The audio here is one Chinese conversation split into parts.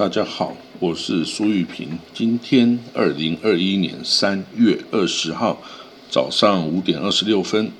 大家好，我是苏玉平。今天二零二一年三月二十号早上五点二十六分，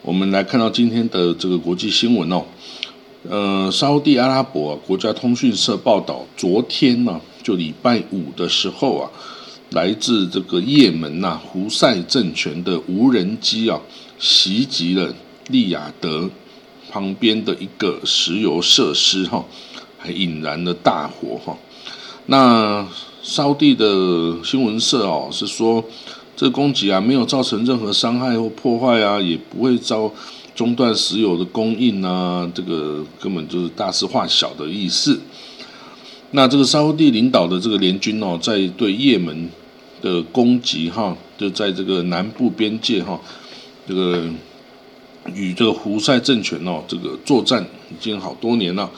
我们来看到今天的这个国际新闻哦。呃，沙地阿拉伯国家通讯社报道，昨天呢，就礼拜五的时候啊，来自这个也门呐胡塞政权的无人机啊，袭击了利雅得旁边的一个石油设施哈。引燃了大火哈，那烧地的新闻社哦是说，这攻击啊没有造成任何伤害或破坏啊，也不会遭中断石油的供应啊，这个根本就是大事化小的意思。那这个沙地领导的这个联军哦，在对也门的攻击哈，就在这个南部边界哈，这个与这个胡塞政权哦，这个作战已经好多年了。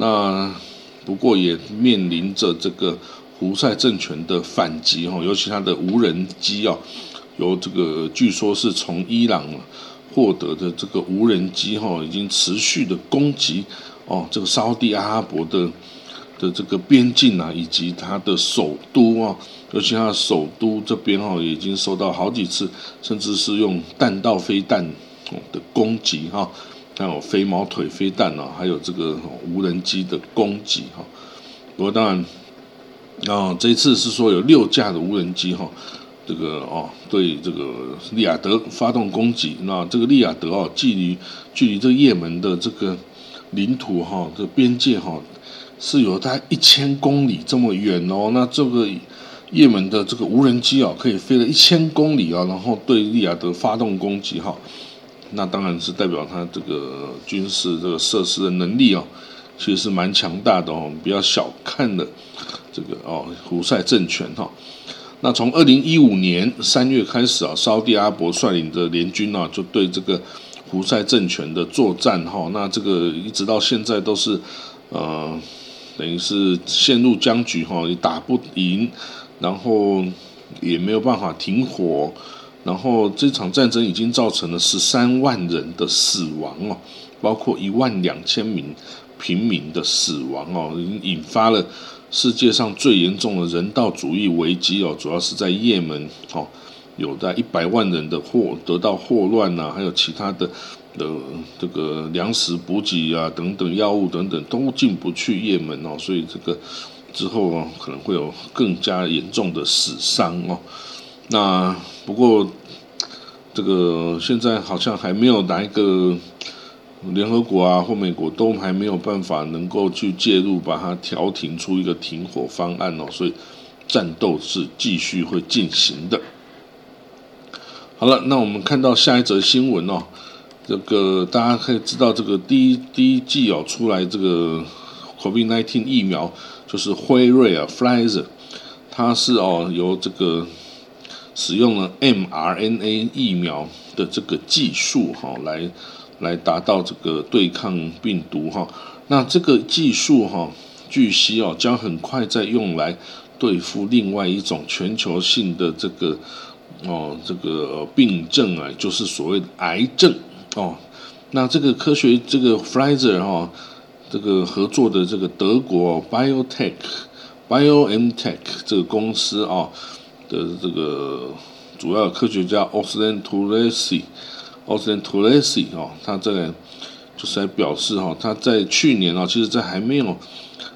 那不过也面临着这个胡塞政权的反击哈，尤其他的无人机啊，由这个据说是从伊朗获得的这个无人机哈，已经持续的攻击哦，这个沙地阿拉伯的的这个边境啊，以及它的首都啊，尤其它的首都这边哈，已经受到好几次，甚至是用弹道飞弹的攻击哈。还有飞毛腿飞弹啊，还有这个无人机的攻击哈。不过当然，啊，这一次是说有六架的无人机哈，这个哦对这个利雅得发动攻击。那这个利雅得哦，距离距离这个也门的这个领土哈，这边界哈是有大概一千公里这么远哦。那这个也门的这个无人机啊，可以飞了一千公里啊，然后对利雅得发动攻击哈。那当然是代表他这个军事这个设施的能力哦，其实是蛮强大的哦，不要小看了这个哦胡塞政权哈。那从二零一五年三月开始啊，沙地阿伯率领的联军啊，就对这个胡塞政权的作战哈。那这个一直到现在都是呃，等于是陷入僵局哈，也打不赢，然后也没有办法停火。然后这场战争已经造成了十三万人的死亡哦，包括一万两千名平民的死亡哦，已经引发了世界上最严重的人道主义危机哦，主要是在也门哦，有在一百万人的祸得到霍乱呐，还有其他的的这个粮食补给啊等等药物等等都进不去也门哦，所以这个之后哦可能会有更加严重的死伤哦。那不过，这个现在好像还没有哪一个联合国啊或美国都还没有办法能够去介入，把它调停出一个停火方案哦，所以战斗是继续会进行的。好了，那我们看到下一则新闻哦，这个大家可以知道，这个第一第一季哦出来这个 COVID-19 疫苗就是辉瑞啊 f l i z e r 它是哦由这个。使用了 mRNA 疫苗的这个技术哈，来来达到这个对抗病毒哈。那这个技术哈，据悉哦，将很快再用来对付另外一种全球性的这个哦这个病症啊，就是所谓的癌症哦。那这个科学这个 Pfizer 哈，这个合作的这个德国 biotech biotech 这个公司啊。的这个主要科学家 o s l a n Tulesi，Oslan Tulesi 哦，他在就是来表示哈，他在去年啊，其实，在还没有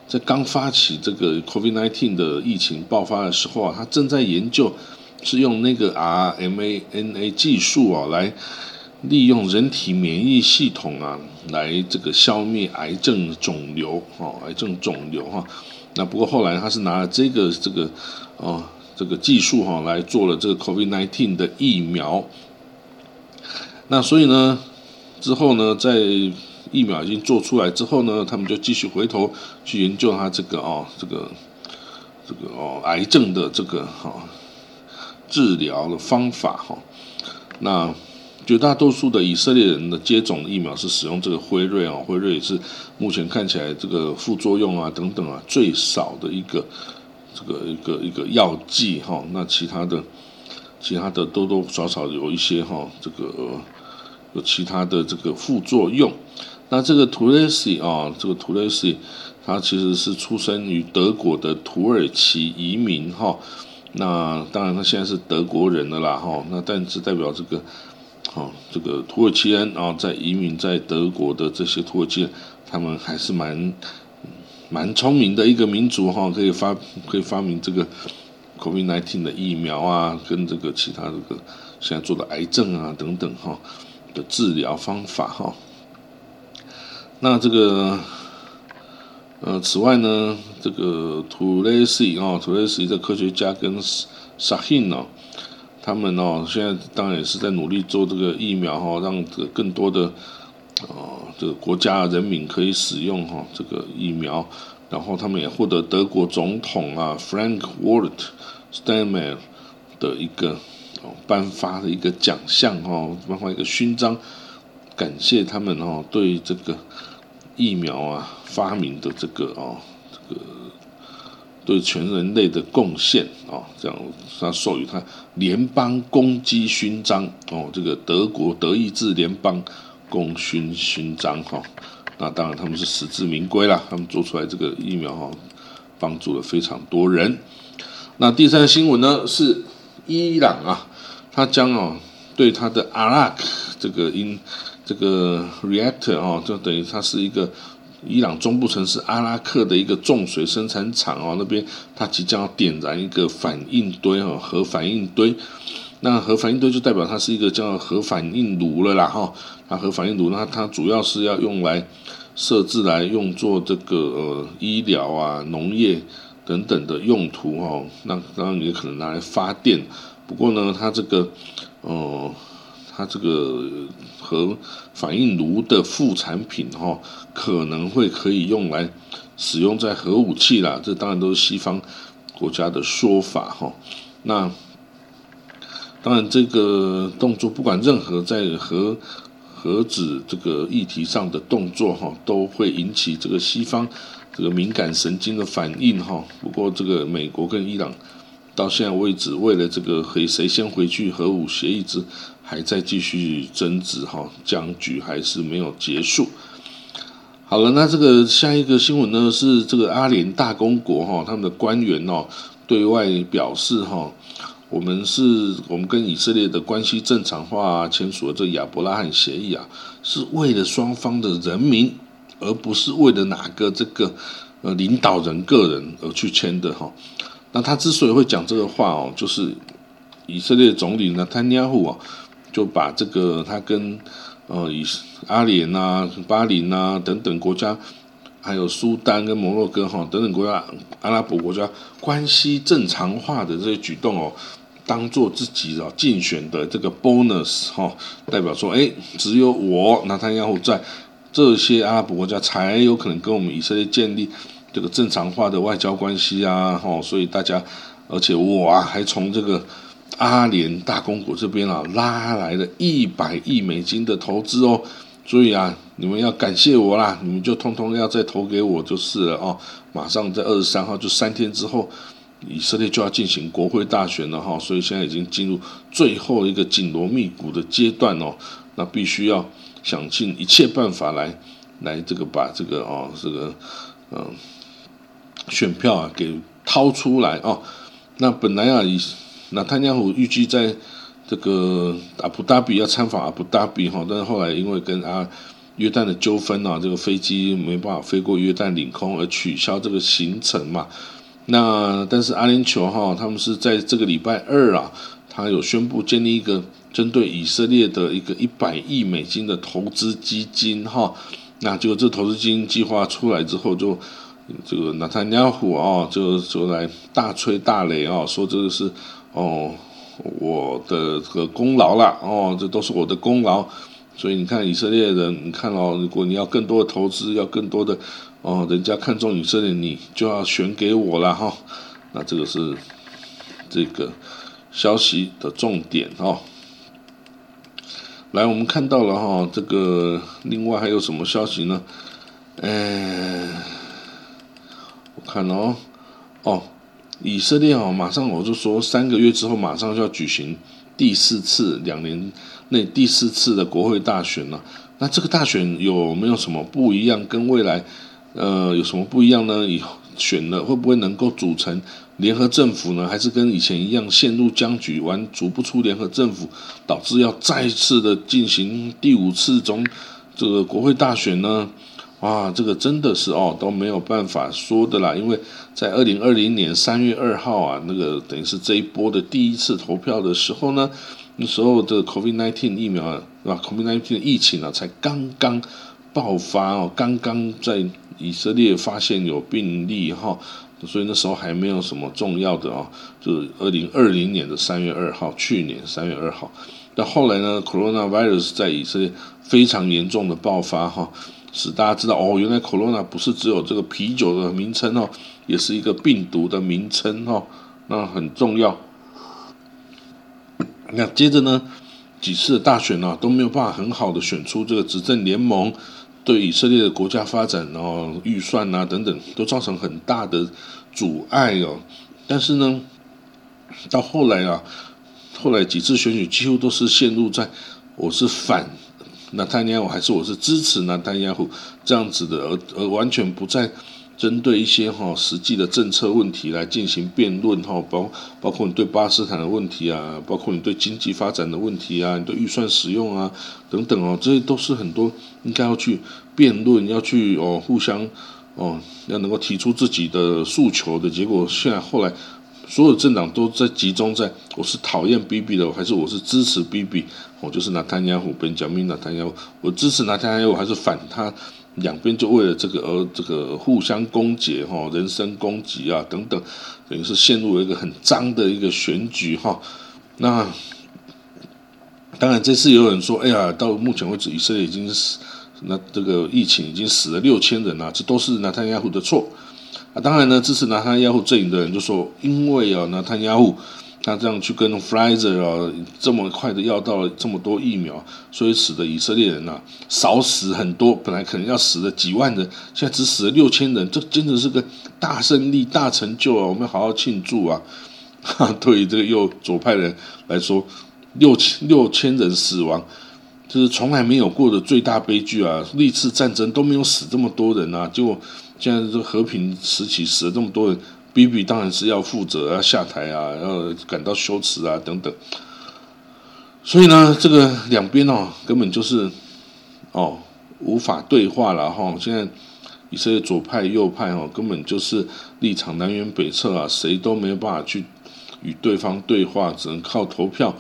在刚发起这个 COVID-19 的疫情爆发的时候啊，他正在研究是用那个 RMANA 技术啊，来利用人体免疫系统啊，来这个消灭癌症肿瘤哈，癌症肿瘤哈。那不过后来他是拿了这个这个哦。这个技术哈来做了这个 COVID-19 的疫苗，那所以呢，之后呢，在疫苗已经做出来之后呢，他们就继续回头去研究它这个哦，这个这个哦癌症的这个哈治疗的方法哈。那绝大多数的以色列人的接种疫苗是使用这个辉瑞啊，辉瑞是目前看起来这个副作用啊等等啊最少的一个。这个一个一个药剂哈，那其他的其他的多多少少有一些哈，这个有其他的这个副作用。那这个 t u l e s i 啊，这个 t u l e s i 他其实是出生于德国的土耳其移民哈。那当然他现在是德国人了啦哈。那但是代表这个，哦，这个土耳其人啊，在移民在德国的这些土耳其人，他们还是蛮蛮聪明的一个民族哈，可以发可以发明这个 COVID-19 的疫苗啊，跟这个其他这个现在做的癌症啊等等哈的治疗方法哈。那这个，呃，此外呢，这个图雷西啊，图雷西的科学家跟沙辛哦，他们哦，现在当然也是在努力做这个疫苗哈，让这个更多的哦，这个国家人民可以使用哈这个疫苗，然后他们也获得德国总统啊 Frank w a l t Steinmeier 的一个哦颁发的一个奖项哦，颁发一个勋章。感谢他们哦，对这个疫苗啊发明的这个哦，这个对全人类的贡献哦，这样他授予他联邦功绩勋章哦，这个德国德意志联邦功勋勋章哈。那当然他们是实至名归啦，他们做出来这个疫苗哈，帮助了非常多人。那第三个新闻呢是伊朗啊，他将哦对他的阿拉克这个因。这个 reactor 哦，就等于它是一个伊朗中部城市阿拉克的一个重水生产厂哦，那边它即将要点燃一个反应堆哦，核反应堆。那核反应堆就代表它是一个叫核反应炉了啦哈。它核反应炉，那它主要是要用来设置来用作这个呃医疗啊、农业等等的用途哦。那当然也可能拿来发电。不过呢，它这个哦。它这个核反应炉的副产品哈，可能会可以用来使用在核武器啦。这当然都是西方国家的说法哈。那当然，这个动作不管任何在核核子这个议题上的动作哈，都会引起这个西方这个敏感神经的反应哈。不过，这个美国跟伊朗到现在为止，为了这个谁谁先回去核武协议之。还在继续争执哈，僵局还是没有结束。好了，那这个下一个新闻呢是这个阿联大公国哈，他们的官员哦对外表示哈，我们是我们跟以色列的关系正常化啊，签署了这亚伯拉罕协议啊，是为了双方的人民，而不是为了哪个这个呃领导人个人而去签的哈。那他之所以会讲这个话哦，就是以色列总理呢，坦尼亚胡啊。就把这个他跟呃以阿联呐、巴林呐等等国家，还有苏丹跟摩洛哥哈等等国家阿拉伯国家关系正常化的这些举动哦，当做自己啊竞选的这个 bonus 哈，代表说哎，只有我拿他亚胡在这些阿拉伯国家才有可能跟我们以色列建立这个正常化的外交关系啊，哈，所以大家而且我啊还从这个。阿联大公国这边啊，拉来了一百亿美金的投资哦，所以啊，你们要感谢我啦，你们就通通要再投给我就是了哦。马上在二十三号，就三天之后，以色列就要进行国会大选了哈，所以现在已经进入最后一个紧锣密鼓的阶段哦，那必须要想尽一切办法来来这个把这个哦这个嗯选票啊给掏出来哦。那本来啊以那坦加虎预计在这个阿布达比要参访阿布达比哈，但是后来因为跟阿约旦的纠纷啊，这个飞机没办法飞过约旦领空而取消这个行程嘛。那但是阿联酋哈，他们是在这个礼拜二啊，他有宣布建立一个针对以色列的一个一百亿美金的投资基金哈。那结果这投资基金计划出来之后，就这个纳坦加虎啊，就就来大吹大擂啊，说这个是。哦，我的这个功劳啦，哦，这都是我的功劳，所以你看以色列人，你看哦，如果你要更多的投资，要更多的哦，人家看中以色列，你就要选给我了哈。那这个是这个消息的重点哦。来，我们看到了哈，这个另外还有什么消息呢？哎，我看哦，哦。以色列哦，马上我就说，三个月之后马上就要举行第四次两年内第四次的国会大选了。那这个大选有没有什么不一样？跟未来呃，有什么不一样呢？以选了会不会能够组成联合政府呢？还是跟以前一样陷入僵局，完组不出联合政府，导致要再次的进行第五次总这个国会大选呢？哇，这个真的是哦都没有办法说的啦，因为在二零二零年三月二号啊，那个等于是这一波的第一次投票的时候呢，那时候的 COVID-19 疫苗是吧？COVID-19 疫情呢才刚刚爆发哦，刚刚在以色列发现有病例哈，所以那时候还没有什么重要的哦，就是二零二零年的三月二号，去年三月二号，但后来呢，coronavirus 在以色列非常严重的爆发哈。使大家知道哦，原来 corona 不是只有这个啤酒的名称哦，也是一个病毒的名称哦，那很重要。那接着呢，几次的大选呢都没有办法很好的选出这个执政联盟，对以色列的国家发展哦、预算啊等等都造成很大的阻碍哦。但是呢，到后来啊，后来几次选举几乎都是陷入在我是反。纳坦雅胡还是我是支持纳坦雅胡这样子的，而而完全不在针对一些哈实际的政策问题来进行辩论哈，包包括你对巴勒斯坦的问题啊，包括你对经济发展的问题啊，你对预算使用啊等等哦，这些都是很多应该要去辩论，要去哦互相哦要能够提出自己的诉求的结果，现在后来。所有政党都在集中在我是讨厌 BB 的，还是我是支持 BB？我就是拿坦雅虎跟讲明拿坦雅虎，我支持拿坦雅虎还是反他？两边就为了这个而这个互相攻讦哈，人身攻击啊等等，等于是陷入了一个很脏的一个选举哈。那当然这次有人说，哎呀，到目前为止以色列已经死，那这个疫情已经死了六千人了，这都是拿坦雅虎的错。啊，当然呢，支持拿坦雅胡阵营的人就说，因为啊，拿坦雅胡他这样去跟 Pfizer 啊这么快的要到了这么多疫苗，所以使得以色列人呐少死很多，本来可能要死了几万人，现在只死了六千人，这真的是个大胜利、大成就啊！我们好好庆祝啊！哈，对于这个右左派人来说，六千六千人死亡，就是从来没有过的最大悲剧啊！历次战争都没有死这么多人啊，就。现在这和平时期死了这么多人，B B 当然是要负责，啊下台啊，要感到羞耻啊等等。所以呢，这个两边哦，根本就是哦无法对话了哈。现在以色列左派右派哦，根本就是立场南辕北辙啊，谁都没有办法去与对方对话，只能靠投票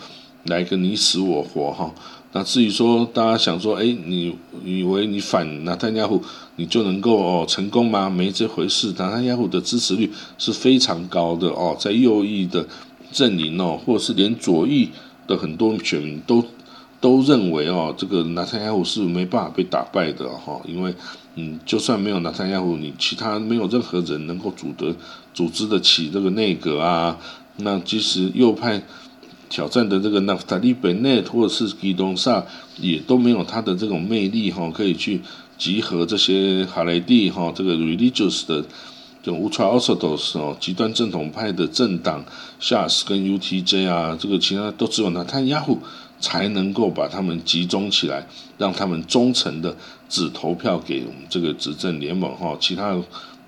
来个你死我活哈。那至于说大家想说，哎，你以为你反纳坦雅胡，你就能够哦成功吗？没这回事。纳坦雅胡的支持率是非常高的哦，在右翼的阵营哦，或者是连左翼的很多选民都都认为哦，这个纳坦雅胡是没办法被打败的哈，因为嗯，就算没有纳坦雅胡，你其他没有任何人能够组得组织得起这个内阁啊。那其实右派。挑战的这个纳夫塔利本内或者是基东萨也都没有他的这种魅力哈，可以去集合这些哈雷蒂哈这个 religious 的这种 ultra orthodox 哦极端正统派的政党 Shas 跟 UTJ 啊，这个其他都只有纳坦雅胡才能够把他们集中起来，让他们忠诚的只投票给我们这个执政联盟哈，其他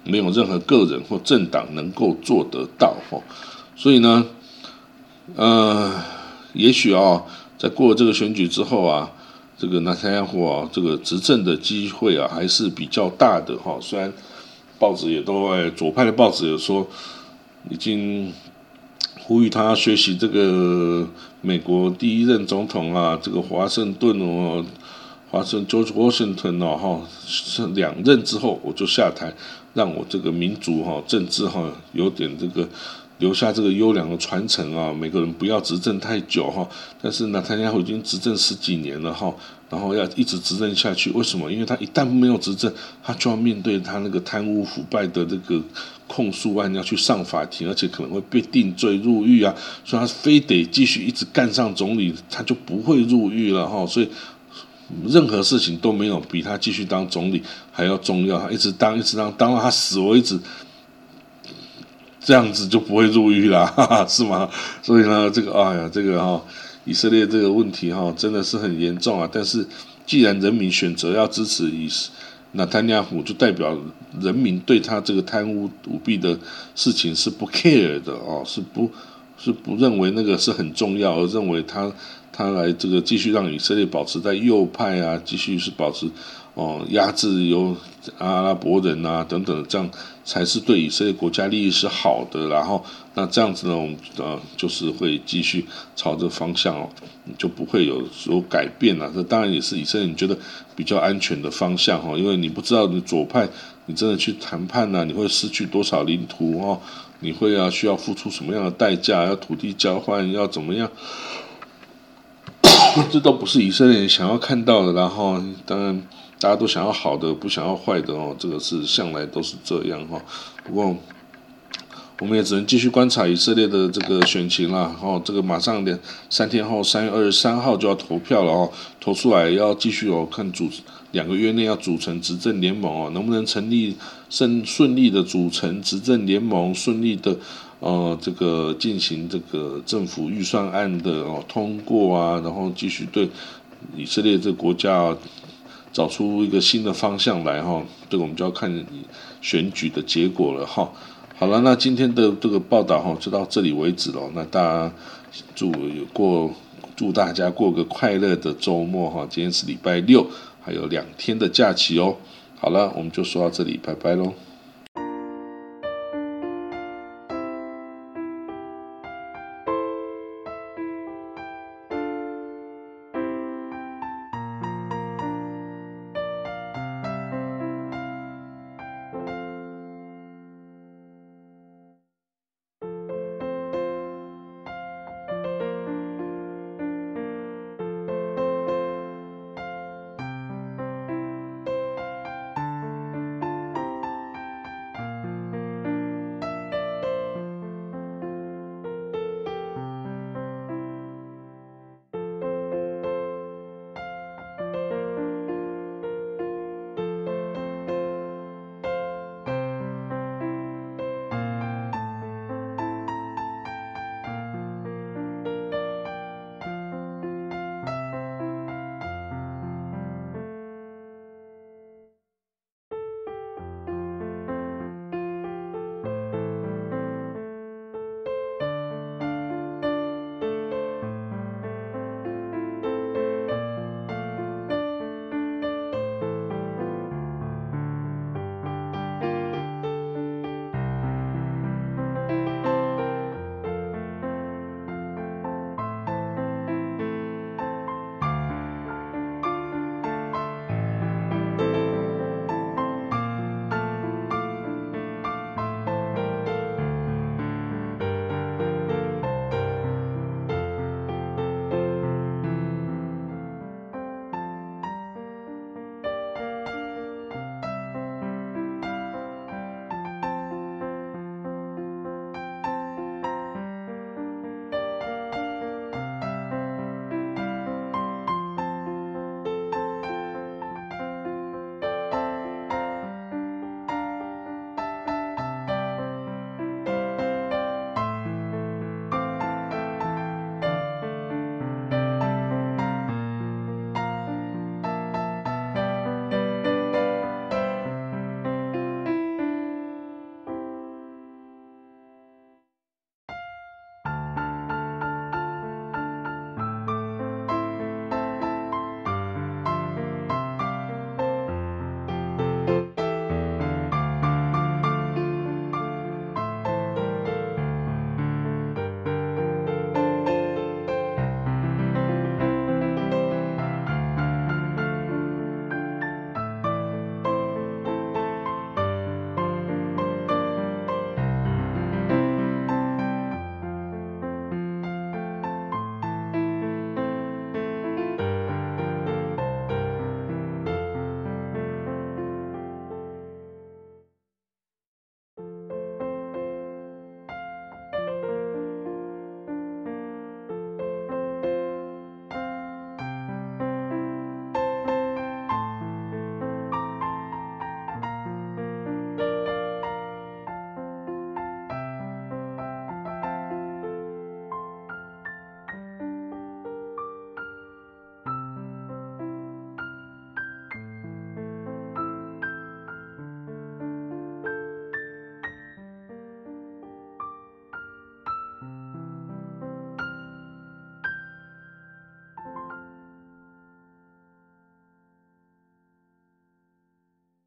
没有任何个人或政党能够做得到哈，所以呢。呃，也许啊，在过了这个选举之后啊，这个纳坦雅胡啊，这个执政的机会啊，还是比较大的哈。虽然报纸也都在左派的报纸也说，已经呼吁他学习这个美国第一任总统啊，这个华盛顿哦，华盛 George Washington 哦哈，两任之后我就下台，让我这个民族哈政治哈有点这个。留下这个优良的传承啊！每个人不要执政太久哈。但是呢，他家已经执政十几年了哈，然后要一直执政下去。为什么？因为他一旦没有执政，他就要面对他那个贪污腐败的这个控诉案，要去上法庭，而且可能会被定罪入狱啊。所以他非得继续一直干上总理，他就不会入狱了哈。所以任何事情都没有比他继续当总理还要重要。他一直当，一直当，当到他死为止。这样子就不会入狱了，是吗？所以呢，这个哎呀，这个哈，以色列这个问题哈，真的是很严重啊。但是，既然人民选择要支持以那丹尼亚胡就代表人民对他这个贪污舞弊的事情是不 care 的哦，是不，是不认为那个是很重要，而认为他他来这个继续让以色列保持在右派啊，继续是保持。哦，压制由阿拉伯人啊等等，这样才是对以色列国家利益是好的。然后，那这样子呢，我们呃就是会继续朝着方向哦，就不会有有改变了。这当然也是以色列你觉得比较安全的方向哈，因为你不知道你左派你真的去谈判呢，你会失去多少领土哦，你会要需要付出什么样的代价？要土地交换，要怎么样？这都不是以色列人想要看到的。然后，当然。大家都想要好的，不想要坏的哦，这个是向来都是这样哈。不过，我们也只能继续观察以色列的这个选情啦。哦，这个马上两三天后，三月二十三号就要投票了哦。投出来要继续哦，看组两个月内要组成执政联盟哦，能不能成立顺顺利的组成执政联盟，顺利的呃这个进行这个政府预算案的哦通过啊，然后继续对以色列这个国家。找出一个新的方向来哈，这个我们就要看你选举的结果了哈。好了，那今天的这个报道哈就到这里为止了。那大家祝过祝大家过个快乐的周末哈。今天是礼拜六，还有两天的假期哦。好了，我们就说到这里，拜拜喽。